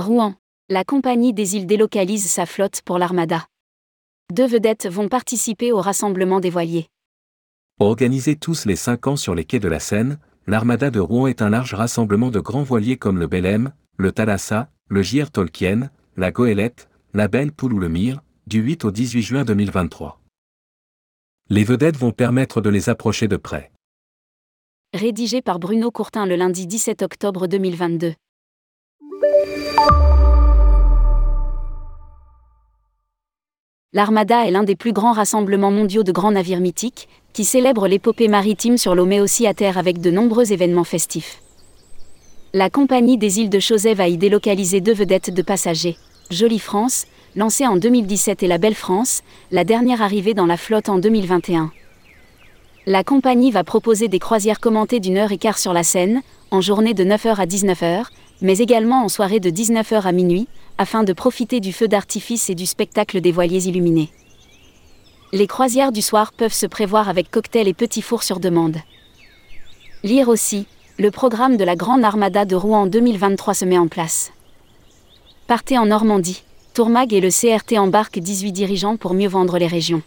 Rouen. La compagnie des îles délocalise sa flotte pour l'Armada. Deux vedettes vont participer au rassemblement des voiliers. Organisés tous les cinq ans sur les quais de la Seine, l'Armada de Rouen est un large rassemblement de grands voiliers comme le Belém, le Thalassa, le JR Tolkien, la Goélette, la Belle Poule ou le Mire, du 8 au 18 juin 2023. Les vedettes vont permettre de les approcher de près. Rédigé par Bruno Courtin le lundi 17 octobre 2022. L'Armada est l'un des plus grands rassemblements mondiaux de grands navires mythiques, qui célèbre l'épopée maritime sur l'eau mais aussi à terre avec de nombreux événements festifs. La compagnie des îles de Chausey va y délocaliser deux vedettes de passagers. Jolie France, lancée en 2017 et la Belle France, la dernière arrivée dans la flotte en 2021. La compagnie va proposer des croisières commentées d'une heure et quart sur la Seine, en journée de 9h à 19h, mais également en soirée de 19h à minuit, afin de profiter du feu d'artifice et du spectacle des voiliers illuminés. Les croisières du soir peuvent se prévoir avec cocktails et petits fours sur demande. Lire aussi, le programme de la Grande Armada de Rouen 2023 se met en place. Partez en Normandie. Tourmag et le CRT embarquent 18 dirigeants pour mieux vendre les régions.